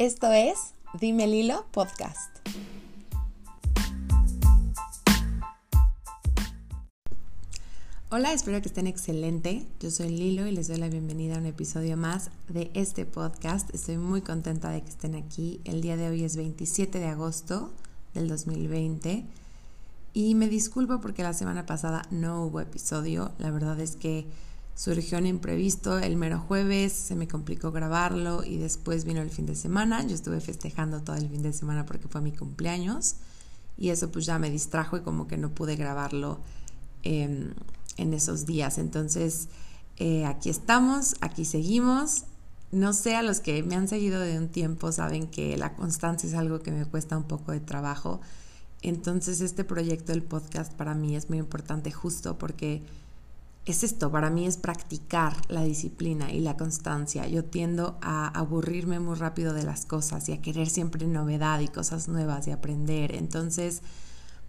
Esto es Dime Lilo Podcast. Hola, espero que estén excelente. Yo soy Lilo y les doy la bienvenida a un episodio más de este podcast. Estoy muy contenta de que estén aquí. El día de hoy es 27 de agosto del 2020 y me disculpo porque la semana pasada no hubo episodio. La verdad es que surgió un imprevisto el mero jueves, se me complicó grabarlo y después vino el fin de semana. Yo estuve festejando todo el fin de semana porque fue mi cumpleaños y eso pues ya me distrajo y como que no pude grabarlo em, en esos días. Entonces eh, aquí estamos, aquí seguimos. No sé, a los que me han seguido de un tiempo saben que la constancia es algo que me cuesta un poco de trabajo. Entonces este proyecto del podcast para mí es muy importante justo porque es esto, para mí es practicar la disciplina y la constancia. Yo tiendo a aburrirme muy rápido de las cosas y a querer siempre novedad y cosas nuevas y aprender. Entonces,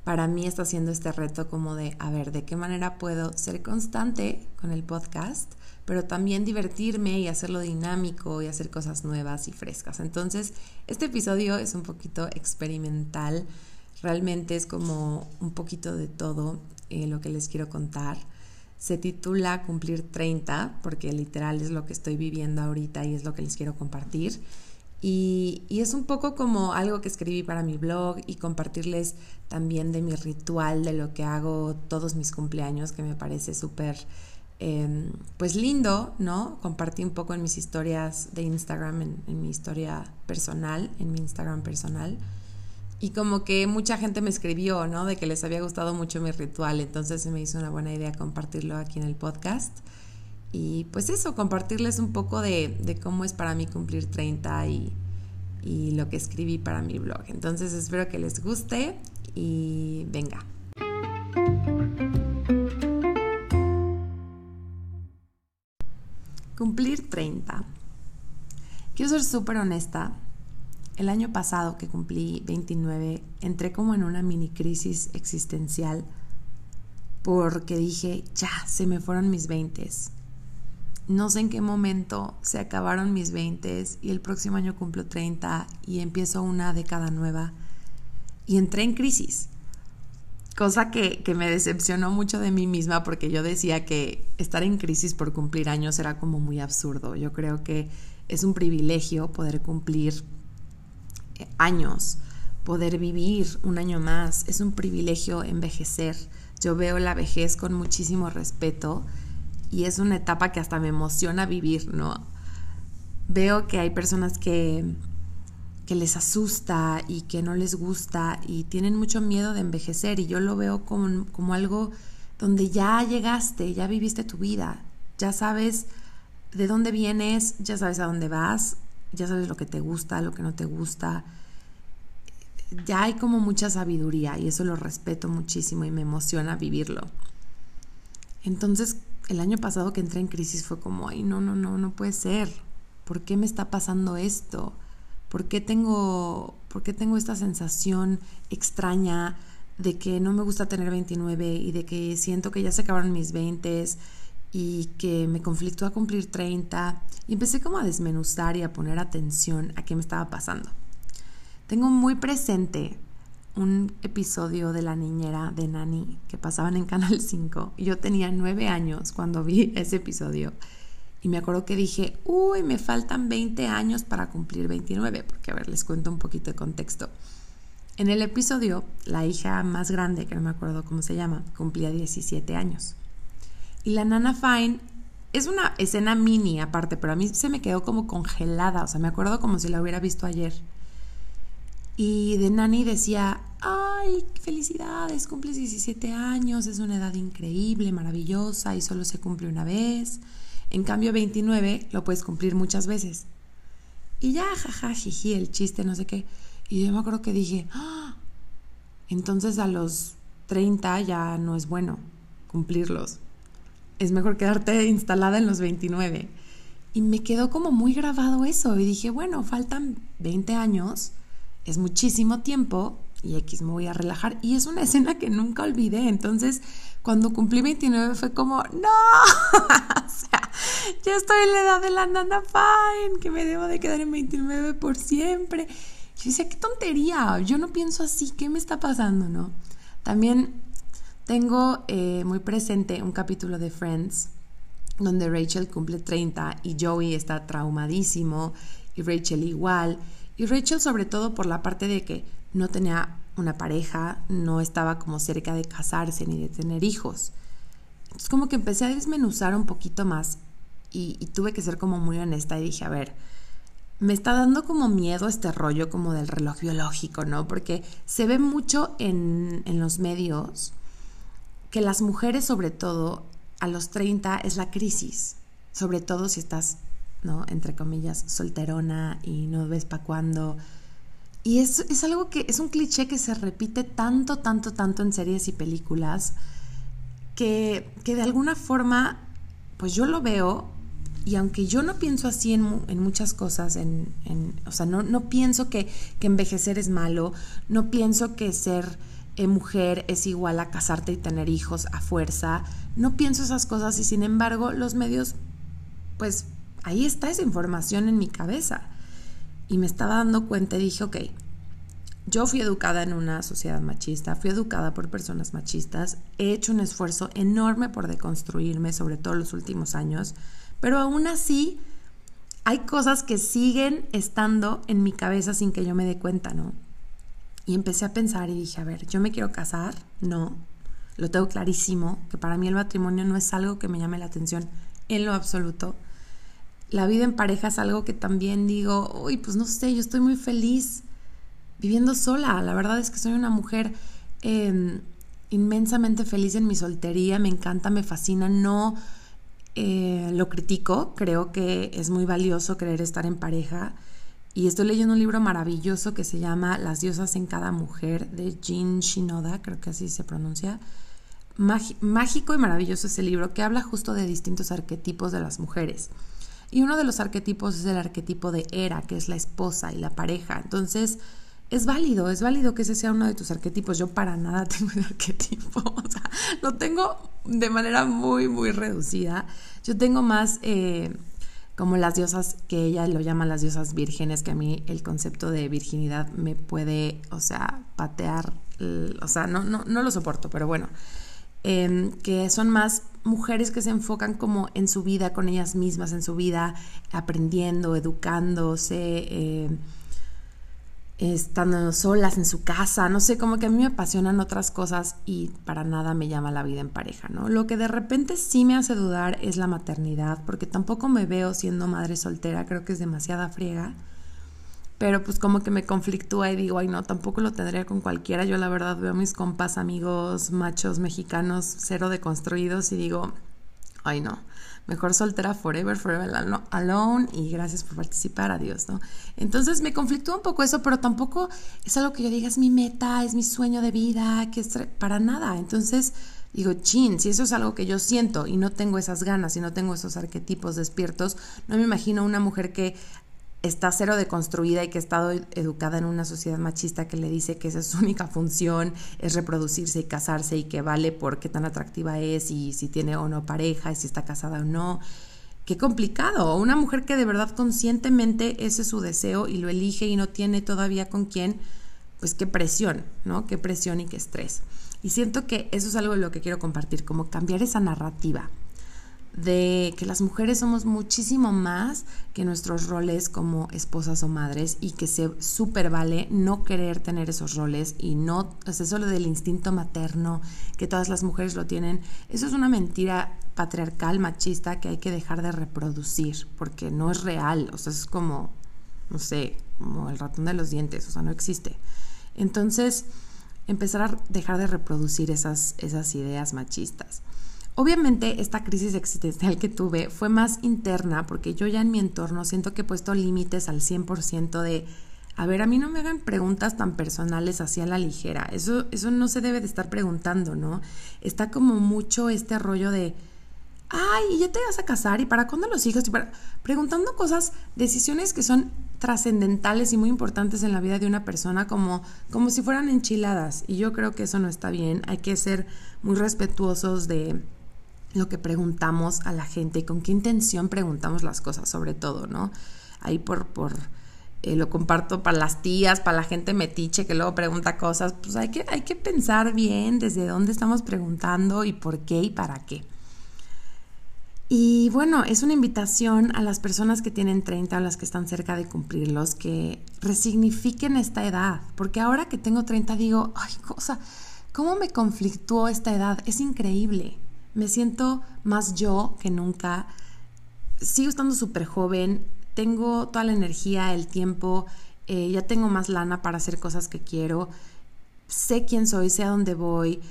para mí está siendo este reto como de, a ver, ¿de qué manera puedo ser constante con el podcast, pero también divertirme y hacerlo dinámico y hacer cosas nuevas y frescas? Entonces, este episodio es un poquito experimental. Realmente es como un poquito de todo eh, lo que les quiero contar. Se titula Cumplir 30, porque literal es lo que estoy viviendo ahorita y es lo que les quiero compartir. Y, es un poco como algo que escribí para mi blog y compartirles también de mi ritual, de lo que hago todos mis cumpleaños, que me parece súper, em, pues lindo, ¿no? Compartí un poco en mis historias de Instagram, en mi historia personal, en mi Instagram personal. Y como que mucha gente me escribió, ¿no? De que les había gustado mucho mi ritual, entonces se me hizo una buena idea compartirlo aquí en el podcast. Y pues eso, compartirles un poco de, cómo es para mí cumplir 30 y, y lo que escribí para mi blog. Entonces espero que les guste y venga. Cumplir 30. Quiero ser súper honesta el año pasado que cumplí 29, entré como en una mini crisis existencial porque dije, ya, se me fueron mis 20. No sé en qué momento se acabaron mis 20 y el próximo año cumplo 30 y empiezo una década nueva. Y entré en crisis, cosa que, que me decepcionó mucho de mí misma porque yo decía que estar en crisis por cumplir años era como muy absurdo. Yo creo que es un privilegio poder cumplir años, poder vivir un año más, es un privilegio envejecer. Yo veo la vejez con muchísimo respeto y es una etapa que hasta me emociona vivir, ¿no? Veo que hay personas que, que les asusta y que no les gusta y tienen mucho miedo de envejecer y yo lo veo como, como algo donde ya llegaste, ya viviste tu vida, ya sabes de dónde vienes, ya sabes a dónde vas, ya sabes lo que te gusta, lo que no te gusta. Ya hay como mucha sabiduría y eso lo respeto muchísimo y me emociona vivirlo. Entonces, el año pasado que entré en crisis fue como, ay, no, no, no, no puede ser. ¿Por qué me está pasando esto? ¿Por qué tengo, por qué tengo esta sensación extraña de que no me gusta tener 29 y de que siento que ya se acabaron mis 20 y que me conflictó a cumplir 30 y empecé como a desmenuzar y a poner atención a qué me estaba pasando. Tengo muy presente un episodio de La Niñera de Nani que pasaban en Canal 5 y yo tenía nueve años cuando vi ese episodio y me acuerdo que dije, uy, me faltan 20 años para cumplir 29, porque a ver, les cuento un poquito de contexto. En el episodio, la hija más grande, que no me acuerdo cómo se llama, cumplía 17 años. Y la nana Fine es una escena mini aparte, pero a mí se me quedó como congelada, o sea, me acuerdo como si la hubiera visto ayer. Y de Nani decía, ay, felicidades, cumples 17 años, es una edad increíble, maravillosa y solo se cumple una vez. En cambio, 29 lo puedes cumplir muchas veces. Y ya, jaja, jiji, el chiste, no sé qué. Y yo me acuerdo que dije, ¡Ah! entonces a los 30 ya no es bueno cumplirlos es mejor quedarte instalada en los 29. Y me quedó como muy grabado eso y dije, bueno, faltan 20 años, es muchísimo tiempo y X me voy a relajar. Y es una escena que nunca olvidé. Entonces, cuando cumplí 29 fue como, no, o sea, ya estoy en la edad de la nana fine, que me debo de quedar en 29 por siempre. Yo decía, qué tontería, yo no pienso así, ¿qué me está pasando, no? También tengo eh, muy presente un capítulo de Friends donde Rachel cumple 30 y Joey está traumadísimo y Rachel igual. Y Rachel sobre todo por la parte de que no tenía una pareja, no estaba como cerca de casarse ni de tener hijos. Entonces como que empecé a desmenuzar un poquito más y, tuve que ser como muy honesta y dije, a ver, me está dando como miedo este rollo como del reloj biológico, ¿no? Porque se ve mucho en, en los medios que las mujeres sobre todo a los 30 es la crisis, sobre todo si estás, ¿no? Entre comillas, solterona y no ves para cuándo. Y es, es algo que es un cliché que se repite tanto, tanto, tanto en series y películas que, de alguna forma, pues yo lo veo y aunque yo no pienso así en, muchas cosas, en, o sea, no, no pienso que, que, envejecer es malo, no pienso que ser eh, mujer es igual a casarte y tener hijos a fuerza, no pienso esas cosas y sin embargo los medios, pues ahí está esa información en mi cabeza. Y me estaba dando cuenta y dije, ok, yo fui educada en una sociedad machista, fui educada por personas machistas, he hecho un esfuerzo enorme por deconstruirme, sobre todo los últimos años, pero aún así hay cosas que siguen estando en mi cabeza sin que yo me dé cuenta, ¿no? Y empecé a pensar y dije, a ver, yo me quiero casar, no, lo tengo clarísimo, que para mí el matrimonio no es algo que me llame la atención en lo absoluto. La vida en pareja es algo que también digo, uy, pues no sé, yo estoy muy feliz viviendo sola. La verdad es que soy una mujer em, inmensamente feliz en mi soltería, me encanta, me fascina, no eh, lo critico, creo que es muy valioso querer estar en pareja. Y estoy leyendo un libro maravilloso que se llama Las diosas en cada mujer de Jean Shinoda, creo que así se pronuncia. Mágico y maravilloso ese libro que habla justo de distintos arquetipos de las mujeres. Y uno de los arquetipos es el arquetipo de Era, que es la esposa y la pareja. Entonces, es válido, es válido que ese sea uno de tus arquetipos. Yo para nada tengo el arquetipo, o sea, lo tengo de manera muy, muy reducida. Yo tengo más eh, como las diosas, que ella lo llama las diosas vírgenes, que a mí el concepto de virginidad me puede, o sea, patear, o sea, no, no, no lo soporto, pero bueno, em, que son más mujeres que se enfocan como en su vida, con ellas mismas, en su vida, aprendiendo, educándose. Eh, estando solas en su casa, no sé, como que a mí me apasionan otras cosas y para nada me llama la vida en pareja, ¿no? Lo que de repente sí me hace dudar es la maternidad, porque tampoco me veo siendo madre soltera, creo que es demasiada friega, pero pues como que me conflictúa y digo, ay no, tampoco lo tendría con cualquiera, yo la verdad veo a mis compas, amigos, machos mexicanos, cero deconstruidos y digo, ay no, mejor soltera forever, forever alone y gracias por participar, adiós, ¿no? Entonces me conflictúa un poco eso, pero tampoco es algo que yo diga es mi meta, es mi sueño de vida, que es para nada. Entonces digo, chin, si eso es algo que yo siento y no tengo esas ganas y no tengo esos arquetipos despiertos, no me imagino una mujer que está cero deconstruida y que ha estado educada en una sociedad machista que le dice que esa es su única función, es reproducirse y casarse y que vale por qué tan atractiva es y si tiene o no pareja y si está casada o no. Qué complicado. Una mujer que de verdad conscientemente ese es su deseo y lo elige y no tiene todavía con quién, pues qué presión, ¿no? Qué presión y qué estrés. Y siento que eso es algo de lo que quiero compartir, como cambiar esa narrativa de que las mujeres somos muchísimo más que nuestros roles como esposas o madres y que se super vale no querer tener esos roles y no, es eso lo del instinto materno, que todas las mujeres lo tienen, eso es una mentira patriarcal, machista que hay que dejar de reproducir porque no es real, o sea, es como, no sé, como el ratón de los dientes, o sea, no existe. Entonces, empezar a dejar de reproducir esas, esas ideas machistas. Obviamente esta crisis existencial que tuve fue más interna porque yo ya en mi entorno siento que he puesto límites al 100% de, a ver, a mí no me hagan preguntas tan personales así a la ligera, eso, eso no se debe de estar preguntando, ¿no? Está como mucho este rollo de, ay, ¿y ya te vas a casar? ¿Y para cuándo los hijos? Y Preguntando cosas, decisiones que son trascendentales y muy importantes en la vida de una persona como, como si fueran enchiladas. Y yo creo que eso no está bien. Hay que ser muy respetuosos de, lo que preguntamos a la gente y con qué intención preguntamos las cosas, sobre todo, ¿no? Ahí por, por eh, lo comparto para las tías, para la gente metiche que luego pregunta cosas, pues hay que, hay que pensar bien desde dónde estamos preguntando y por qué y para qué. Y bueno, es una invitación a las personas que tienen 30 o las que están cerca de cumplirlos que resignifiquen esta edad, porque ahora que tengo 30 digo, ay, cosa, ¿cómo me conflictuó esta edad? Es increíble. Me siento más yo que nunca. Sigo estando súper joven, tengo toda la energía, el tiempo, eh, ya tengo más lana para hacer cosas que quiero, sé quién soy, sé a dónde voy,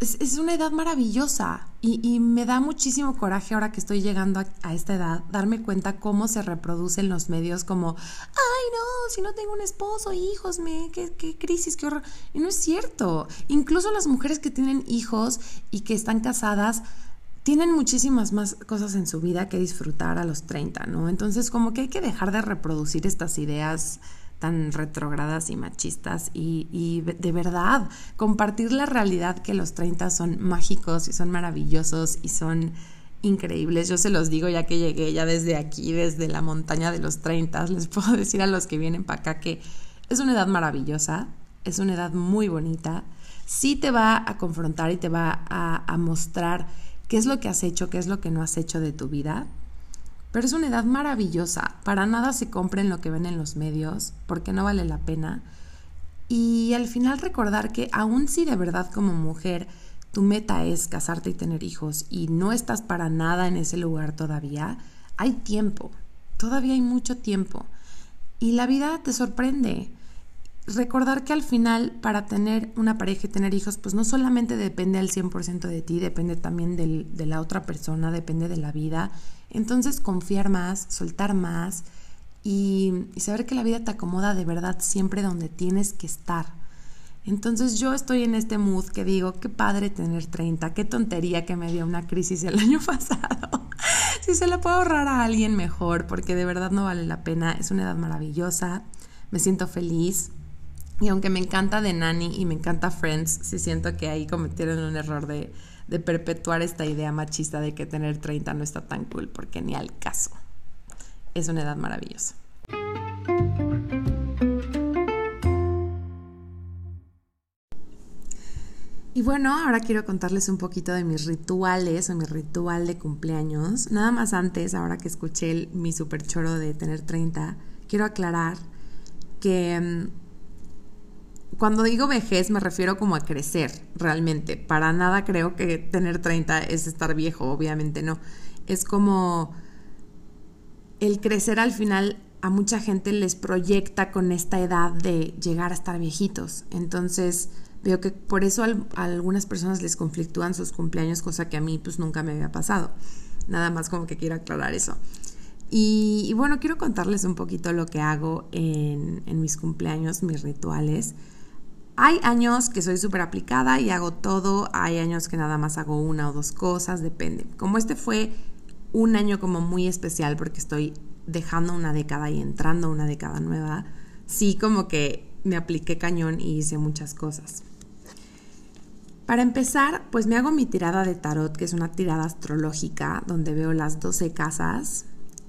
es, una edad maravillosa y, me da muchísimo coraje ahora que estoy llegando a, esta edad darme cuenta cómo se reproducen los medios como, ay no, si no tengo un esposo, hijos, me, qué, qué crisis, qué horror. Y no es cierto. Incluso las mujeres que tienen hijos y que están casadas tienen muchísimas más cosas en su vida que disfrutar a los 30, ¿no? Entonces como que hay que dejar de reproducir estas ideas tan retrogradas y machistas y, de verdad compartir la realidad que los 30 son mágicos y son maravillosos y son increíbles. Yo se los digo ya que llegué ya desde aquí, desde la montaña de los 30, les puedo decir a los que vienen para acá que es una edad maravillosa, es una edad muy bonita, sí te va a confrontar y te va a, a mostrar qué es lo que has hecho, qué es lo que no has hecho de tu vida pero es una edad maravillosa. Para nada se compren lo que ven en los medios, porque no vale la pena. Y al final recordar que aun si de verdad como mujer tu meta es casarte y tener hijos y no estás para nada en ese lugar todavía, hay tiempo. Todavía hay mucho tiempo. Y la vida te sorprende. Recordar que al final para tener una pareja y tener hijos, pues no solamente depende al 100% de ti, depende también de la otra persona, depende de la vida entonces confiar más, soltar más y, saber que la vida te acomoda de verdad siempre donde tienes que estar. Entonces yo estoy en este mood que digo, qué padre tener 30, qué tontería que me dio una crisis el año pasado. si se la puedo ahorrar a alguien mejor, porque de verdad no vale la pena, es una edad maravillosa, me siento feliz. Y aunque me encanta The Nanny y me encanta Friends, sí siento que ahí cometieron un error de, perpetuar esta idea machista de que tener 30 no está tan cool, porque ni al caso. Es una edad maravillosa. Y bueno, ahora quiero contarles un poquito de mis rituales o mi ritual de cumpleaños. Nada más antes, ahora que escuché mi super choro de tener 30, quiero aclarar que mm, cuando digo vejez me refiero como a crecer realmente. Para nada creo que tener 30 es estar viejo, obviamente no. Es como el crecer al final a mucha gente les proyecta con esta edad de llegar a estar viejitos. Entonces veo que por eso a algunas personas les conflictúan sus cumpleaños, cosa que a mí pues nunca me había pasado. Nada más como que quiero aclarar eso. Y, bueno, quiero contarles un poquito lo que hago en, en mis cumpleaños, mis rituales. Hay años que soy súper aplicada y hago todo, hay años que nada más hago una o dos cosas, depende. Como este fue un año como muy especial porque estoy dejando una década y entrando una década nueva, sí como que me apliqué cañón y hice muchas cosas. Para empezar, pues me hago mi tirada de tarot, que es una tirada astrológica, donde veo las 12 casas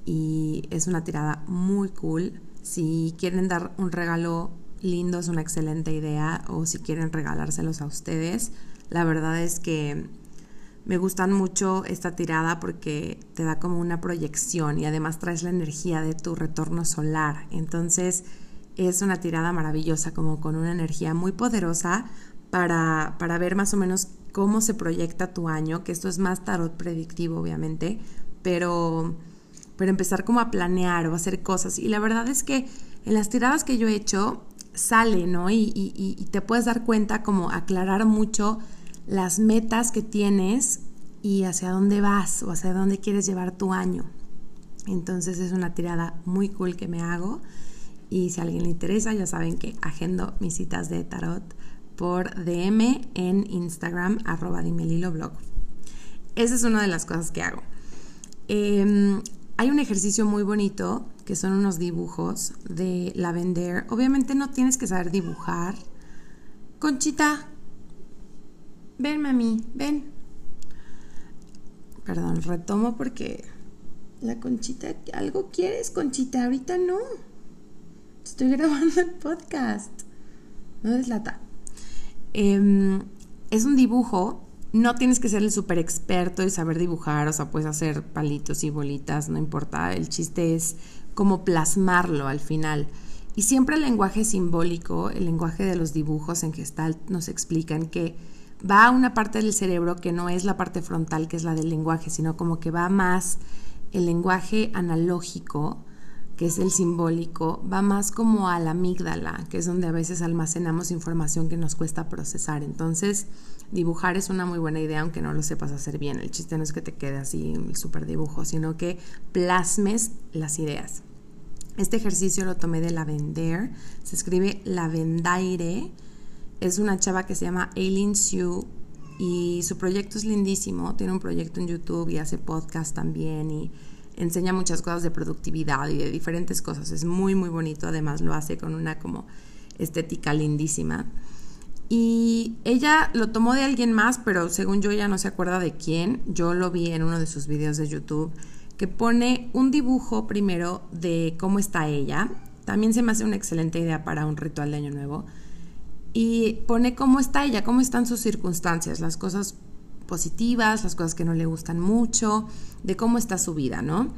y es una tirada muy cool. Si quieren dar un regalo lindo, es una excelente idea o si quieren regalárselos a ustedes. La verdad es que me gustan mucho esta tirada porque te da como una proyección y además traes la energía de tu retorno solar. Entonces es una tirada maravillosa, como con una energía muy poderosa para, para ver más o menos cómo se proyecta tu año, que esto es más tarot predictivo obviamente, pero, pero empezar como a planear o hacer cosas. Y la verdad es que en las tiradas que yo he hecho, sale, ¿no? Y, te puedes dar cuenta como aclarar mucho las metas que tienes y hacia dónde vas o hacia dónde quieres llevar tu año. Entonces es una tirada muy cool que me hago y si a alguien le interesa ya saben que agendo mis citas de tarot por DM en Instagram arroba blog. Esa es una de las cosas que hago. Em, hay un ejercicio muy bonito que son unos dibujos de Lavender. Obviamente no tienes que saber dibujar. Conchita, ven mami, ven. perdón, retomo porque la conchita, ¿algo quieres, conchita? Ahorita no. Estoy grabando el podcast. No deslata. Em, es un dibujo. No tienes que ser el súper experto y saber dibujar, o sea, puedes hacer palitos y bolitas, no importa. El chiste es como plasmarlo al final. Y siempre el lenguaje simbólico, el lenguaje de los dibujos en Gestalt nos explican que va a una parte del cerebro que no es la parte frontal, que es la del lenguaje, sino como que va más el lenguaje analógico, que es el simbólico, va más como a la amígdala, que es donde a veces almacenamos información que nos cuesta procesar. Entonces, dibujar es una muy buena idea, aunque no lo sepas hacer bien. El chiste no es que te quede así el super dibujo, sino que plasmes las ideas. Este ejercicio lo tomé de Lavender, se escribe Lavendaire, es una chava que se llama Aileen Sue y su proyecto es lindísimo, tiene un proyecto en YouTube y hace podcast también y enseña muchas cosas de productividad y de diferentes cosas, es muy muy bonito, además lo hace con una como estética lindísima. Y ella lo tomó de alguien más, pero según yo ya no se acuerda de quién. Yo lo vi en uno de sus videos de YouTube que pone un dibujo primero de cómo está ella. También se me hace una excelente idea para un ritual de Año Nuevo. Y pone cómo está ella, cómo están sus circunstancias, las cosas positivas, las cosas que no le gustan mucho, de cómo está su vida, ¿no?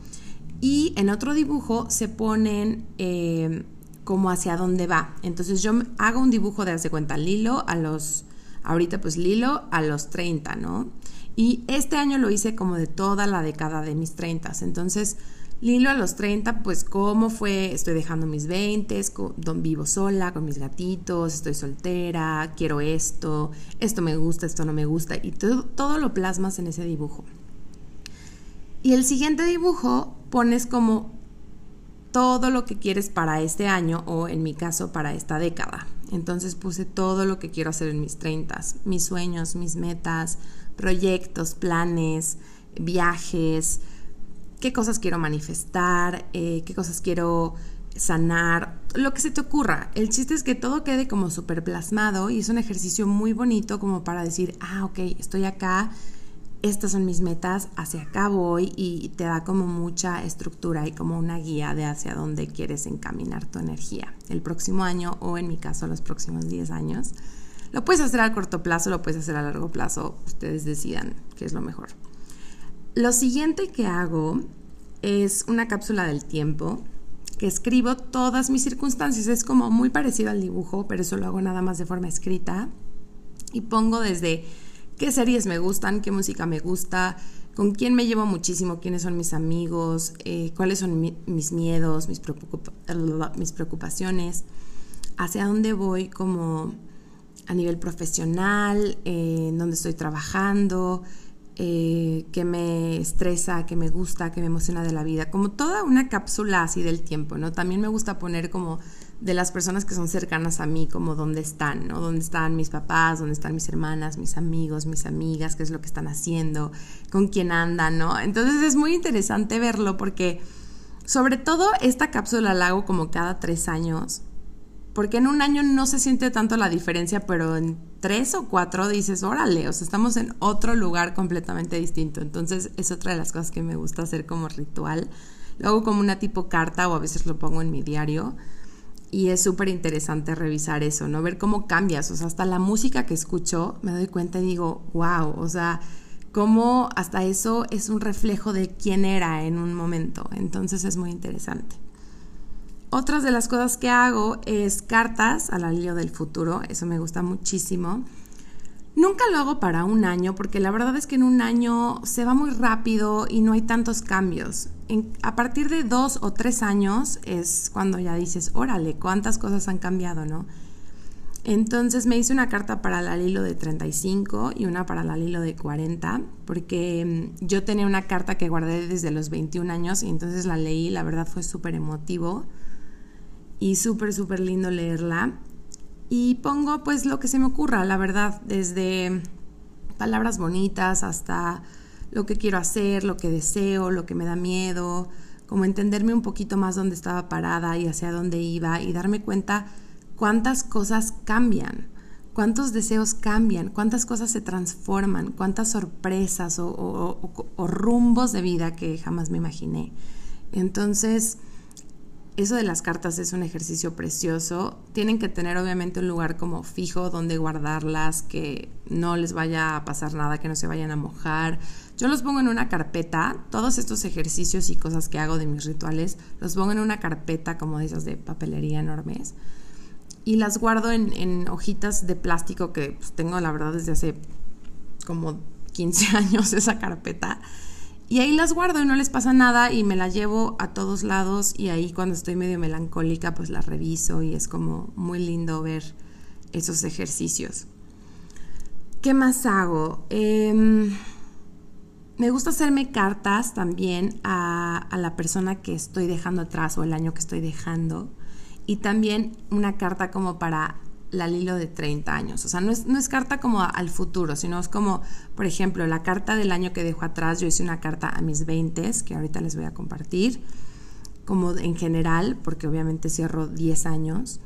Y en otro dibujo se ponen eh, como hacia dónde va. Entonces yo hago un dibujo de, hace cuenta, Lilo a los, ahorita pues Lilo a los 30, ¿no? Y este año lo hice como de toda la década de mis 30. Entonces, Lilo a los 30, pues cómo fue, estoy dejando mis 20, vivo sola con mis gatitos, estoy soltera, quiero esto, esto me gusta, esto no me gusta, y todo, todo lo plasmas en ese dibujo. Y el siguiente dibujo pones como todo lo que quieres para este año o en mi caso para esta década. Entonces puse todo lo que quiero hacer en mis 30, mis sueños, mis metas, proyectos, planes, viajes, qué cosas quiero manifestar, eh, qué cosas quiero sanar, lo que se te ocurra. El chiste es que todo quede como súper plasmado y es un ejercicio muy bonito como para decir, ah, ok, estoy acá, estas son mis metas, hacia acá voy y te da como mucha estructura y como una guía de hacia dónde quieres encaminar tu energía el próximo año o en mi caso los próximos 10 años. Lo puedes hacer a corto plazo, lo puedes hacer a largo plazo, ustedes decidan qué es lo mejor. Lo siguiente que hago es una cápsula del tiempo que escribo todas mis circunstancias. Es como muy parecido al dibujo, pero eso lo hago nada más de forma escrita. Y pongo desde qué series me gustan, qué música me gusta, con quién me llevo muchísimo, quiénes son mis amigos, eh, cuáles son mis miedos, mis, preocupaciones, hacia dónde voy como a nivel profesional, eh, en donde estoy trabajando, eh, que me estresa, que me gusta, que me emociona de la vida, como toda una cápsula así del tiempo, ¿no? También me gusta poner como de las personas que son cercanas a mí, como dónde están, ¿no? Dónde están mis papás, dónde están mis hermanas, mis amigos, mis amigas, qué es lo que están haciendo, con quién andan, ¿no? Entonces es muy interesante verlo porque sobre todo esta cápsula la hago como cada tres años porque en un año no se siente tanto la diferencia, pero en tres o cuatro dices, órale, o sea, estamos en otro lugar completamente distinto. Entonces es otra de las cosas que me gusta hacer como ritual. Lo hago como una tipo carta o a veces lo pongo en mi diario. Y es súper interesante revisar eso, ¿no? Ver cómo cambias. O sea, hasta la música que escucho me doy cuenta y digo, wow, o sea, cómo hasta eso es un reflejo de quién era en un momento. Entonces es muy interesante. Otras de las cosas que hago es cartas al alivio del futuro, eso me gusta muchísimo. Nunca lo hago para un año porque la verdad es que en un año se va muy rápido y no hay tantos cambios. a partir de dos o tres años es cuando ya dices, órale, cuántas cosas han cambiado, ¿no? Entonces me hice una carta para la Lilo de 35 y una para la Lilo de 40, porque mm, yo tenía una carta que guardé desde los 21 años y entonces la leí, la verdad fue súper emotivo y súper, súper lindo leerla. Y pongo pues lo que se me ocurra, la verdad, desde palabras bonitas hasta lo que quiero hacer, lo que deseo, lo que me da miedo, como entenderme un poquito más dónde estaba parada y hacia dónde iba y darme cuenta cuántas cosas cambian, cuántos deseos cambian, cuántas cosas se transforman, cuántas sorpresas o, rumbos de vida que jamás me imaginé. Entonces, eso de las cartas es un ejercicio precioso. Tienen que tener obviamente un lugar como fijo donde guardarlas, que no les vaya a pasar nada, que no se vayan a mojar. Yo los pongo en una carpeta, todos estos ejercicios y cosas que hago de mis rituales, los pongo en una carpeta como de esas de papelería enormes y las guardo en, hojitas de plástico que pues, tengo la verdad desde hace como 15 años esa carpeta. Y ahí las guardo y no les pasa nada y me las llevo a todos lados y ahí cuando estoy medio melancólica pues las reviso y es como muy lindo ver esos ejercicios. ¿Qué más hago? Em, me gusta hacerme cartas también a la persona que estoy dejando atrás o el año que estoy dejando y también una carta como para la Lilo de 30 años. O sea, no es, no carta como al futuro, sino es como, por ejemplo, la carta del año que dejo atrás. Yo hice una carta a mis 20, que ahorita les voy a compartir, como en general, porque obviamente cierro 10 años.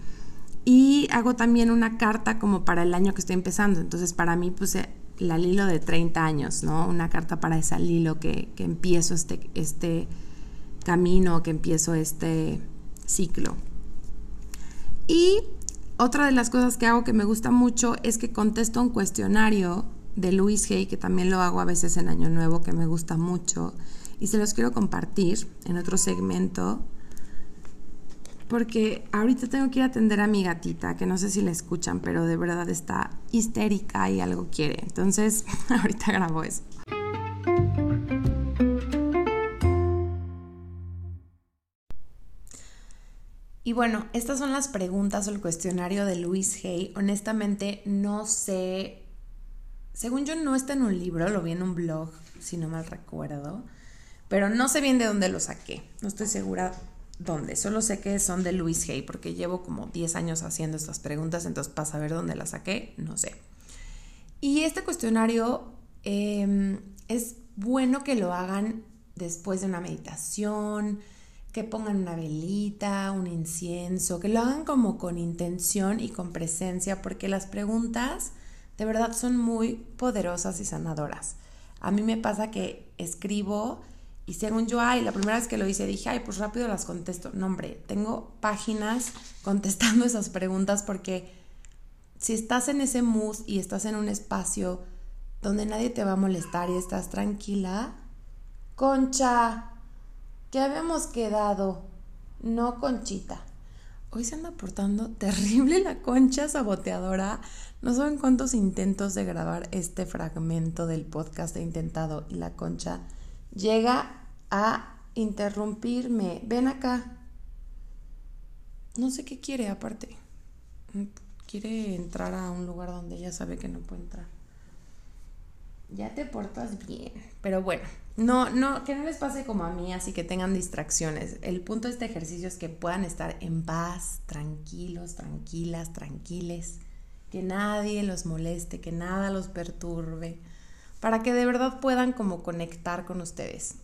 Y hago también una carta como para el año que estoy empezando. Entonces, para mí puse la Lilo de 30 años, ¿no? Una carta para esa Lilo que, que empiezo este, este camino, que empiezo este ciclo. Y otra de las cosas que hago que me gusta mucho es que contesto un cuestionario de Luis Hay, que también lo hago a veces en Año Nuevo, que me gusta mucho, y se los quiero compartir en otro segmento, porque ahorita tengo que ir a atender a mi gatita, que no sé si la escuchan, pero de verdad está histérica y algo quiere. Entonces, ahorita grabo eso. Y bueno, estas son las preguntas o el cuestionario de Luis Hay. Honestamente, no sé. Según yo, no está en un libro, lo vi en un blog, si no mal recuerdo. Pero no sé bien de dónde lo saqué. No estoy segura dónde. Solo sé que son de Luis Hay, porque llevo como 10 años haciendo estas preguntas, entonces para saber dónde las saqué, no sé. Y este cuestionario em, es bueno que lo hagan después de una meditación que pongan una velita, un incienso, que lo hagan como con intención y con presencia, porque las preguntas de verdad son muy poderosas y sanadoras. A mí me pasa que escribo y según yo, ay, la primera vez que lo hice dije, ay, pues rápido las contesto. No, hombre, tengo páginas contestando esas preguntas porque si estás en ese mood y estás en un espacio donde nadie te va a molestar y estás tranquila, concha, ¿Qué habíamos quedado? No, Conchita. Hoy se anda portando terrible la concha saboteadora. No saben cuántos intentos de grabar este fragmento del podcast he intentado y la concha llega a interrumpirme. Ven acá. No sé qué quiere aparte. Quiere entrar a un lugar donde ella sabe que no puede entrar ya te portas bien. Pero bueno, no, no, que no les pase como a mí, así que tengan distracciones. El punto de este ejercicio es que puedan estar en paz, tranquilos, tranquilas, tranquiles, que nadie los moleste, que nada los perturbe, para que de verdad puedan como conectar con ustedes.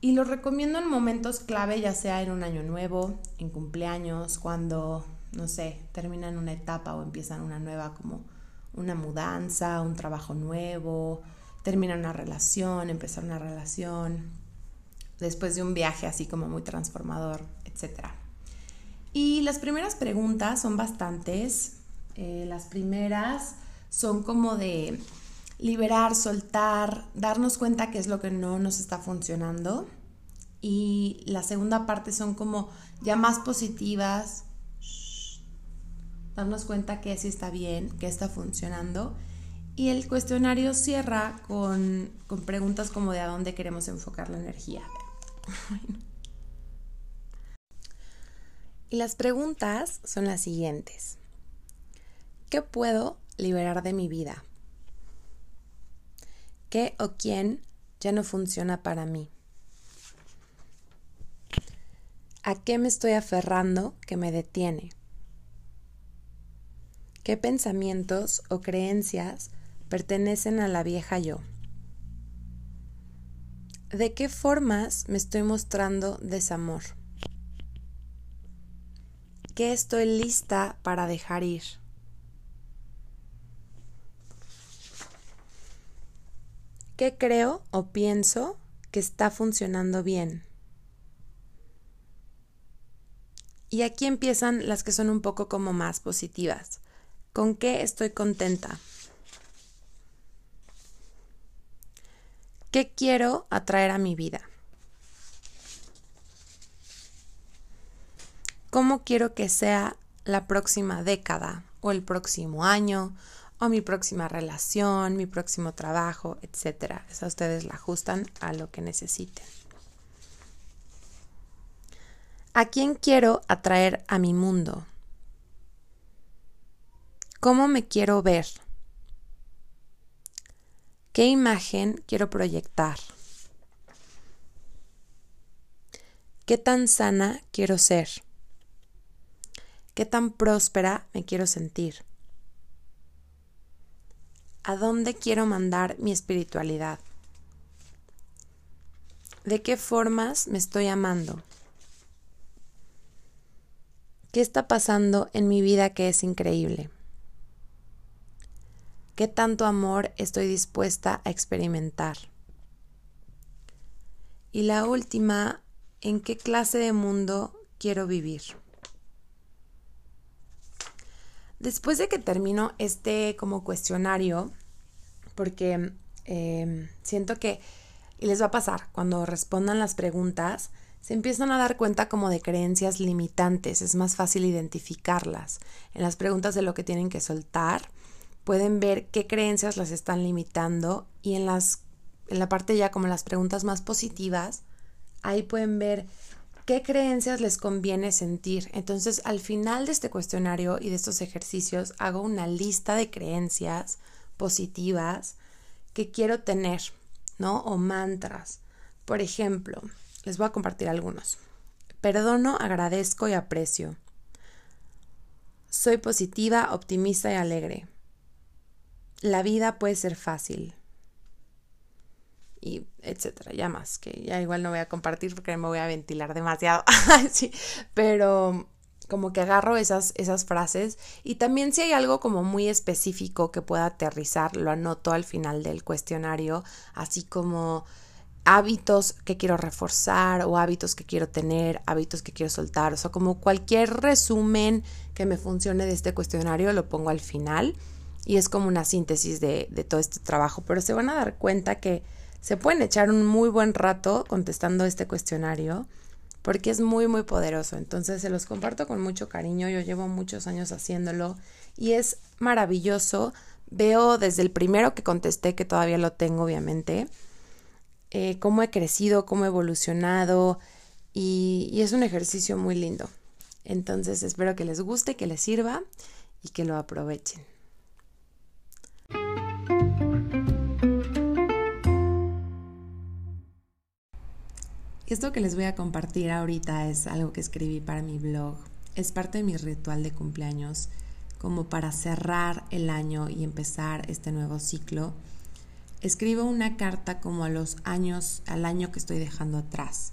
Y los recomiendo en momentos clave, ya sea en un año nuevo, en cumpleaños, cuando, no sé, terminan una etapa o empiezan una nueva como una mudanza, un trabajo nuevo, terminar una relación, empezar una relación, después de un viaje así como muy transformador, etc. Y las primeras preguntas son bastantes. Eh, las primeras son como de liberar, soltar, darnos cuenta qué es lo que no nos está funcionando. Y la segunda parte son como ya más positivas, darnos cuenta que sí está bien, que está funcionando. Y el cuestionario cierra con, con preguntas como de a dónde queremos enfocar la energía. Y las preguntas son las siguientes. ¿Qué puedo liberar de mi vida? ¿Qué o quién ya no funciona para mí? ¿A qué me estoy aferrando que me detiene? ¿Qué pensamientos o creencias pertenecen a la vieja yo. ¿De qué formas me estoy mostrando desamor? ¿Qué estoy lista para dejar ir? ¿Qué creo o pienso que está funcionando bien? Y aquí empiezan las que son un poco como más positivas. ¿Con qué estoy contenta? ¿Qué quiero atraer a mi vida? ¿Cómo quiero que sea la próxima década o el próximo año o mi próxima relación, mi próximo trabajo, etcétera? Esa ustedes la ajustan a lo que necesiten. ¿A quién quiero atraer a mi mundo? ¿Cómo me quiero ver? ¿Qué imagen quiero proyectar? ¿Qué tan sana quiero ser? ¿Qué tan próspera me quiero sentir? ¿A dónde quiero mandar mi espiritualidad? ¿De qué formas me estoy amando? ¿Qué está pasando en mi vida que es increíble? ¿Qué tanto amor estoy dispuesta a experimentar? Y la última, ¿en qué clase de mundo quiero vivir? Después de que termino este como cuestionario, porque em, siento que, y les va a pasar, cuando respondan las preguntas, se empiezan a dar cuenta como de creencias limitantes, es más fácil identificarlas. En las preguntas de lo que tienen que soltar, pueden ver qué creencias las están limitando y en las en la parte ya como las preguntas más positivas, ahí pueden ver qué creencias les conviene sentir. Entonces, al final de este cuestionario y de estos ejercicios, hago una lista de creencias positivas que quiero tener, ¿no? O mantras. Por ejemplo, les voy a compartir algunos. Perdono, agradezco y aprecio. Soy positiva, optimista y alegre. La vida puede ser fácil. Y etcétera, ya más, que ya igual no voy a compartir porque me voy a ventilar demasiado. sí, pero como que agarro esas, esas frases y también si hay algo como muy específico que pueda aterrizar, lo anoto al final del cuestionario, así como hábitos que quiero reforzar o hábitos que quiero tener, hábitos que quiero soltar, o sea, como cualquier resumen que me funcione de este cuestionario lo pongo al final y es como una síntesis de, de todo este trabajo, pero se van a dar cuenta que se pueden echar un muy buen rato contestando este cuestionario porque es muy muy poderoso, entonces se los comparto con mucho cariño, yo llevo muchos años haciéndolo y es maravilloso, veo desde el primero que contesté que todavía lo tengo obviamente, eh, cómo he crecido, cómo he evolucionado y, y es un ejercicio muy lindo. Entonces espero que les guste, que les sirva y que lo aprovechen. Esto que les voy a compartir ahorita es algo que escribí para mi blog. Es parte de mi ritual de cumpleaños, como para cerrar el año y empezar este nuevo ciclo escribo una carta como a los años, al año que estoy dejando atrás.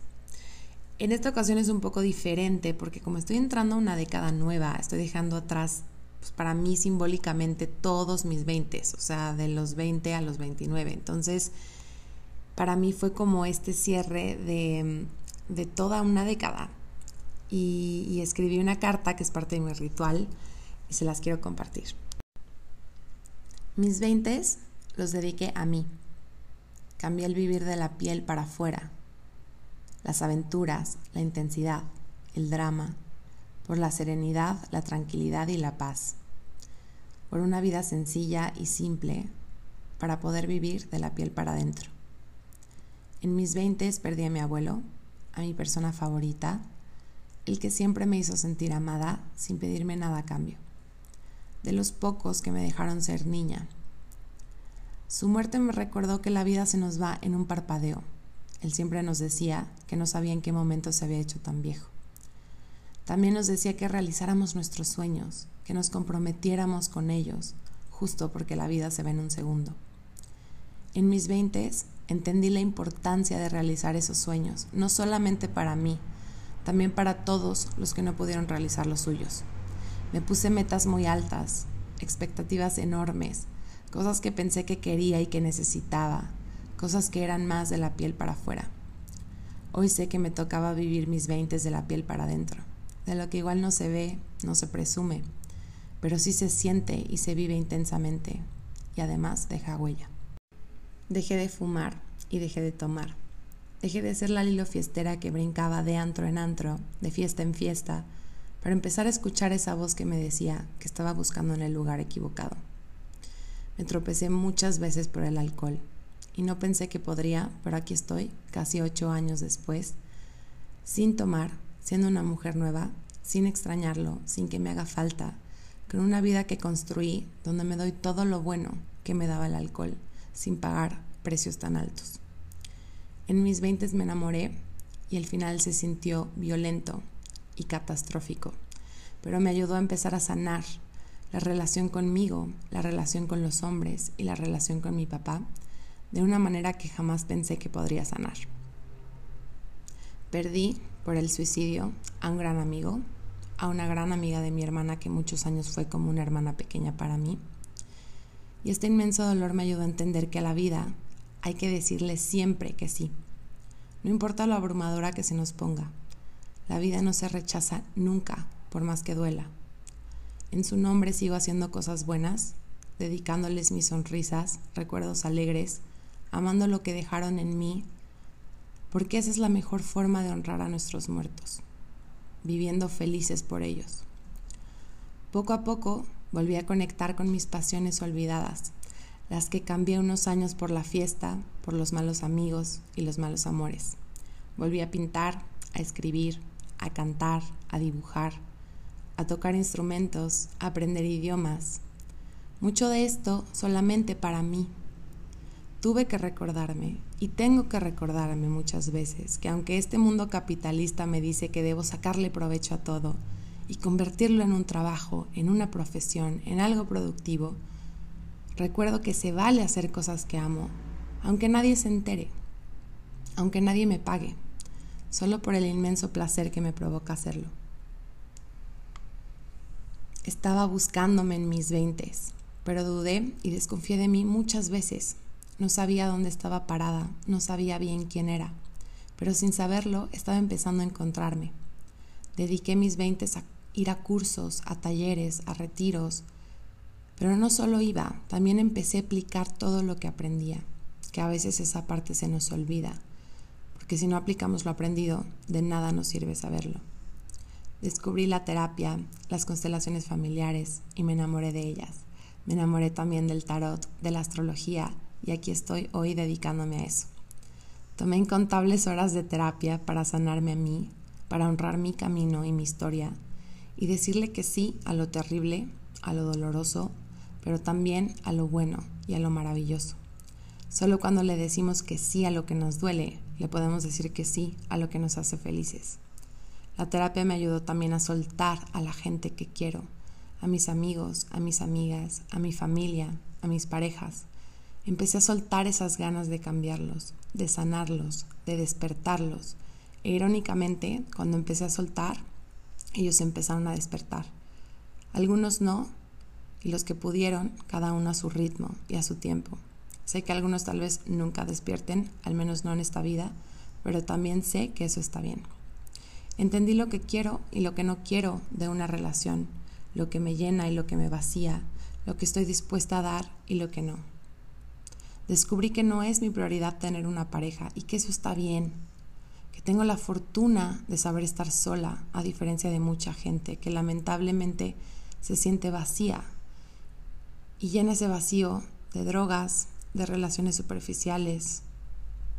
En esta ocasión es un poco diferente porque como estoy entrando a una década nueva, estoy dejando atrás pues, para mí simbólicamente todos mis 20, o sea, de los 20 a los 29. Entonces, para mí fue como este cierre de, de toda una década. Y, y escribí una carta que es parte de mi ritual y se las quiero compartir. Mis 20 los dediqué a mí. Cambié el vivir de la piel para afuera, las aventuras, la intensidad, el drama, por la serenidad, la tranquilidad y la paz, por una vida sencilla y simple para poder vivir de la piel para adentro. En mis veintes perdí a mi abuelo, a mi persona favorita, el que siempre me hizo sentir amada sin pedirme nada a cambio, de los pocos que me dejaron ser niña su muerte me recordó que la vida se nos va en un parpadeo. Él siempre nos decía que no sabía en qué momento se había hecho tan viejo. También nos decía que realizáramos nuestros sueños, que nos comprometiéramos con ellos, justo porque la vida se ve en un segundo. En mis veintes entendí la importancia de realizar esos sueños, no solamente para mí, también para todos los que no pudieron realizar los suyos. Me puse metas muy altas, expectativas enormes, cosas que pensé que quería y que necesitaba, cosas que eran más de la piel para afuera. Hoy sé que me tocaba vivir mis veintes de la piel para adentro, de lo que igual no se ve, no se presume, pero sí se siente y se vive intensamente, y además deja huella. Dejé de fumar y dejé de tomar. Dejé de ser la Lilo fiestera que brincaba de antro en antro, de fiesta en fiesta, para empezar a escuchar esa voz que me decía que estaba buscando en el lugar equivocado. Me tropecé muchas veces por el alcohol y no pensé que podría, pero aquí estoy, casi ocho años después, sin tomar, siendo una mujer nueva, sin extrañarlo, sin que me haga falta, con una vida que construí donde me doy todo lo bueno que me daba el alcohol, sin pagar precios tan altos. En mis veintes me enamoré y el final se sintió violento y catastrófico, pero me ayudó a empezar a sanar la relación conmigo, la relación con los hombres y la relación con mi papá de una manera que jamás pensé que podría sanar. Perdí por el suicidio a un gran amigo, a una gran amiga de mi hermana que muchos años fue como una hermana pequeña para mí. Y este inmenso dolor me ayudó a entender que a la vida hay que decirle siempre que sí. No importa lo abrumadora que se nos ponga. La vida no se rechaza nunca, por más que duela. En su nombre sigo haciendo cosas buenas, dedicándoles mis sonrisas, recuerdos alegres, amando lo que dejaron en mí, porque esa es la mejor forma de honrar a nuestros muertos, viviendo felices por ellos. Poco a poco volví a conectar con mis pasiones olvidadas, las que cambié unos años por la fiesta, por los malos amigos y los malos amores. Volví a pintar, a escribir, a cantar, a dibujar, a tocar instrumentos, a aprender idiomas. Mucho de esto solamente para mí. Tuve que recordarme y tengo que recordarme muchas veces que aunque este mundo capitalista me dice que debo sacarle provecho a todo y convertirlo en un trabajo, en una profesión, en algo productivo, Recuerdo que se vale hacer cosas que amo, aunque nadie se entere, aunque nadie me pague, solo por el inmenso placer que me provoca hacerlo. Estaba buscándome en mis veintes, pero dudé y desconfié de mí muchas veces. No sabía dónde estaba parada, no sabía bien quién era, pero sin saberlo estaba empezando a encontrarme. Dediqué mis veintes a ir a cursos, a talleres, a retiros, pero no solo iba, también empecé a aplicar todo lo que aprendía, que a veces esa parte se nos olvida, porque si no aplicamos lo aprendido, de nada nos sirve saberlo. Descubrí la terapia, las constelaciones familiares y me enamoré de ellas. Me enamoré también del tarot, de la astrología y aquí estoy hoy dedicándome a eso. Tomé incontables horas de terapia para sanarme a mí, para honrar mi camino y mi historia y decirle que sí a lo terrible, a lo doloroso pero también a lo bueno y a lo maravilloso. Solo cuando le decimos que sí a lo que nos duele, le podemos decir que sí a lo que nos hace felices. La terapia me ayudó también a soltar a la gente que quiero, a mis amigos, a mis amigas, a mi familia, a mis parejas. Empecé a soltar esas ganas de cambiarlos, de sanarlos, de despertarlos. E irónicamente, cuando empecé a soltar, ellos empezaron a despertar. Algunos no, y los que pudieron, cada uno a su ritmo y a su tiempo. Sé que algunos tal vez nunca despierten, al menos no en esta vida, pero también sé que eso está bien. Entendí lo que quiero y lo que no quiero de una relación, lo que me llena y lo que me vacía, lo que estoy dispuesta a dar y lo que no. Descubrí que no es mi prioridad tener una pareja y que eso está bien, que tengo la fortuna de saber estar sola, a diferencia de mucha gente que lamentablemente se siente vacía y llena ese vacío de drogas, de relaciones superficiales,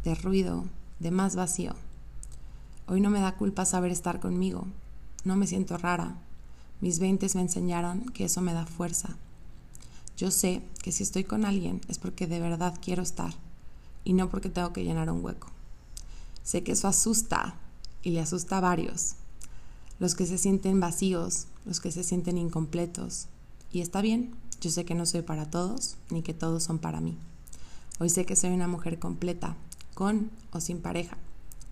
de ruido, de más vacío. Hoy no me da culpa saber estar conmigo, no me siento rara. Mis veintes me enseñaron que eso me da fuerza. Yo sé que si estoy con alguien es porque de verdad quiero estar y no porque tengo que llenar un hueco. Sé que eso asusta y le asusta a varios. Los que se sienten vacíos, los que se sienten incompletos. Y está bien, yo sé que no soy para todos, ni que todos son para mí. Hoy sé que soy una mujer completa, con o sin pareja,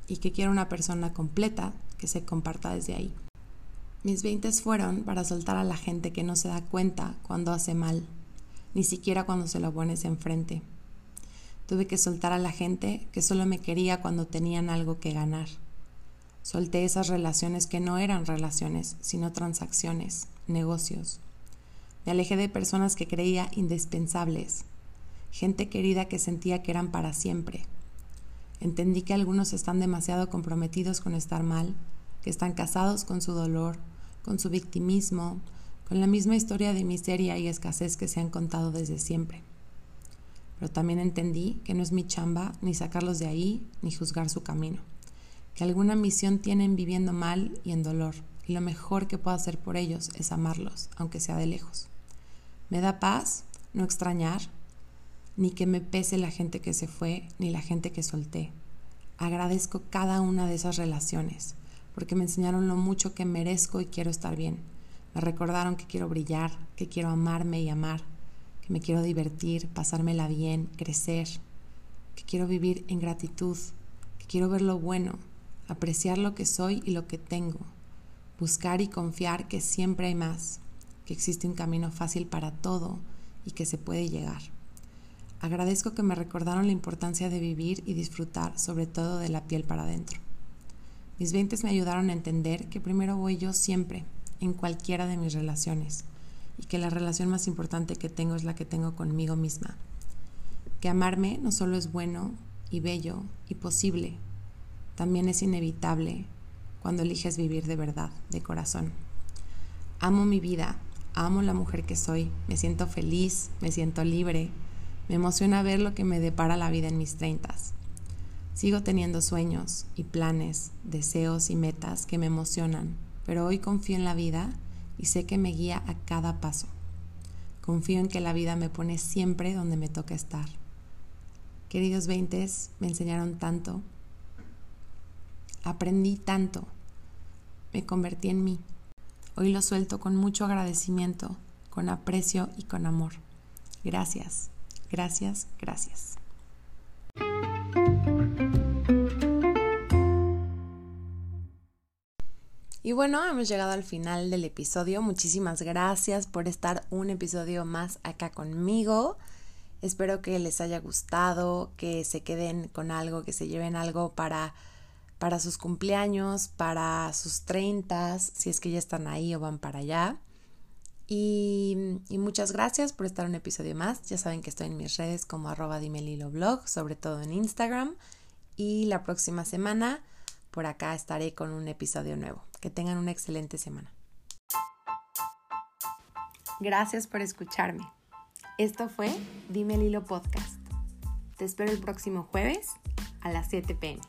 y que quiero una persona completa que se comparta desde ahí. Mis veintes fueron para soltar a la gente que no se da cuenta cuando hace mal, ni siquiera cuando se lo pones enfrente. Tuve que soltar a la gente que solo me quería cuando tenían algo que ganar. Solté esas relaciones que no eran relaciones, sino transacciones, negocios. Me alejé de personas que creía indispensables, gente querida que sentía que eran para siempre. Entendí que algunos están demasiado comprometidos con estar mal, que están casados con su dolor, con su victimismo, con la misma historia de miseria y escasez que se han contado desde siempre. Pero también entendí que no es mi chamba ni sacarlos de ahí ni juzgar su camino, que alguna misión tienen viviendo mal y en dolor, y lo mejor que puedo hacer por ellos es amarlos, aunque sea de lejos. Me da paz no extrañar, ni que me pese la gente que se fue, ni la gente que solté. Agradezco cada una de esas relaciones, porque me enseñaron lo mucho que merezco y quiero estar bien. Me recordaron que quiero brillar, que quiero amarme y amar, que me quiero divertir, pasármela bien, crecer, que quiero vivir en gratitud, que quiero ver lo bueno, apreciar lo que soy y lo que tengo, buscar y confiar que siempre hay más, que existe un camino fácil para todo y que se puede llegar. Agradezco que me recordaron la importancia de vivir y disfrutar, sobre todo de la piel para adentro. Mis veintes me ayudaron a entender que primero voy yo siempre, en cualquiera de mis relaciones, y que la relación más importante que tengo es la que tengo conmigo misma. Que amarme no solo es bueno y bello y posible, también es inevitable cuando eliges vivir de verdad, de corazón. Amo mi vida, amo la mujer que soy, me siento feliz, me siento libre, me emociona ver lo que me depara la vida en mis treintas. Sigo teniendo sueños y planes, deseos y metas que me emocionan, pero hoy confío en la vida y sé que me guía a cada paso. Confío en que la vida me pone siempre donde me toca estar. Queridos veintes, me enseñaron tanto. Aprendí tanto. Me convertí en mí. Hoy lo suelto con mucho agradecimiento, con aprecio y con amor. Gracias, gracias, gracias. Y bueno, hemos llegado al final del episodio. Muchísimas gracias por estar un episodio más acá conmigo. Espero que les haya gustado, que se queden con algo, que se lleven algo para para sus cumpleaños, para sus treintas, si es que ya están ahí o van para allá. Y, muchas gracias por estar un episodio más. Ya saben que estoy en mis redes como arroba blog, sobre todo en Instagram. Y la próxima semana por acá estaré con un episodio nuevo. Que tengan una excelente semana. Gracias por escucharme. Esto fue Dime el Hilo Podcast. Te espero el próximo jueves a las 7 pm.